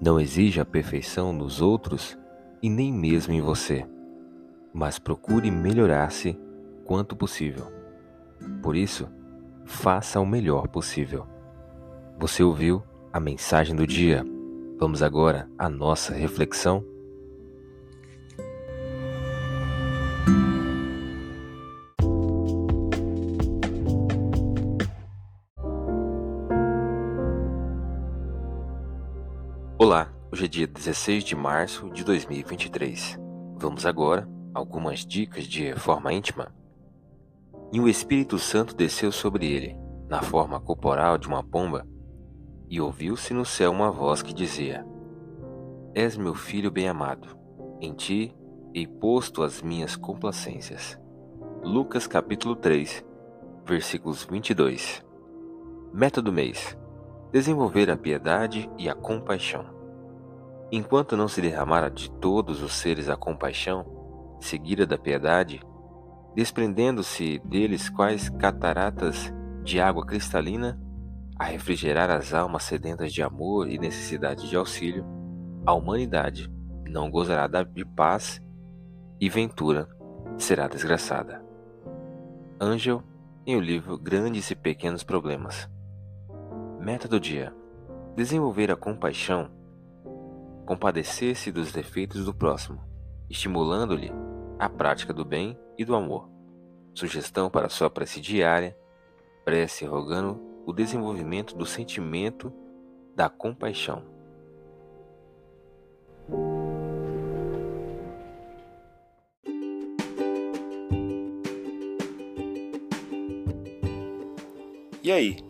Não exija a perfeição nos outros e nem mesmo em você, mas procure melhorar-se quanto possível. Por isso, faça o melhor possível. Você ouviu a mensagem do dia. Vamos agora à nossa reflexão. Olá, hoje é dia 16 de março de 2023. Vamos agora a algumas dicas de reforma íntima. E o Espírito Santo desceu sobre ele, na forma corporal de uma pomba, e ouviu-se no céu uma voz que dizia: És meu filho bem-amado, em ti hei posto as minhas complacências. Lucas capítulo 3, versículos 22. Método mês desenvolver a piedade e a compaixão. Enquanto não se derramara de todos os seres a compaixão, seguida da piedade, desprendendo-se deles quais cataratas de água cristalina, a refrigerar as almas sedentas de amor e necessidade de auxílio, a humanidade não gozará de paz e ventura será desgraçada. Angel, em o livro Grandes e Pequenos Problemas. Meta do dia: desenvolver a compaixão, compadecer-se dos defeitos do próximo, estimulando-lhe a prática do bem e do amor. Sugestão para sua prece diária: prece rogando o desenvolvimento do sentimento da compaixão. E aí,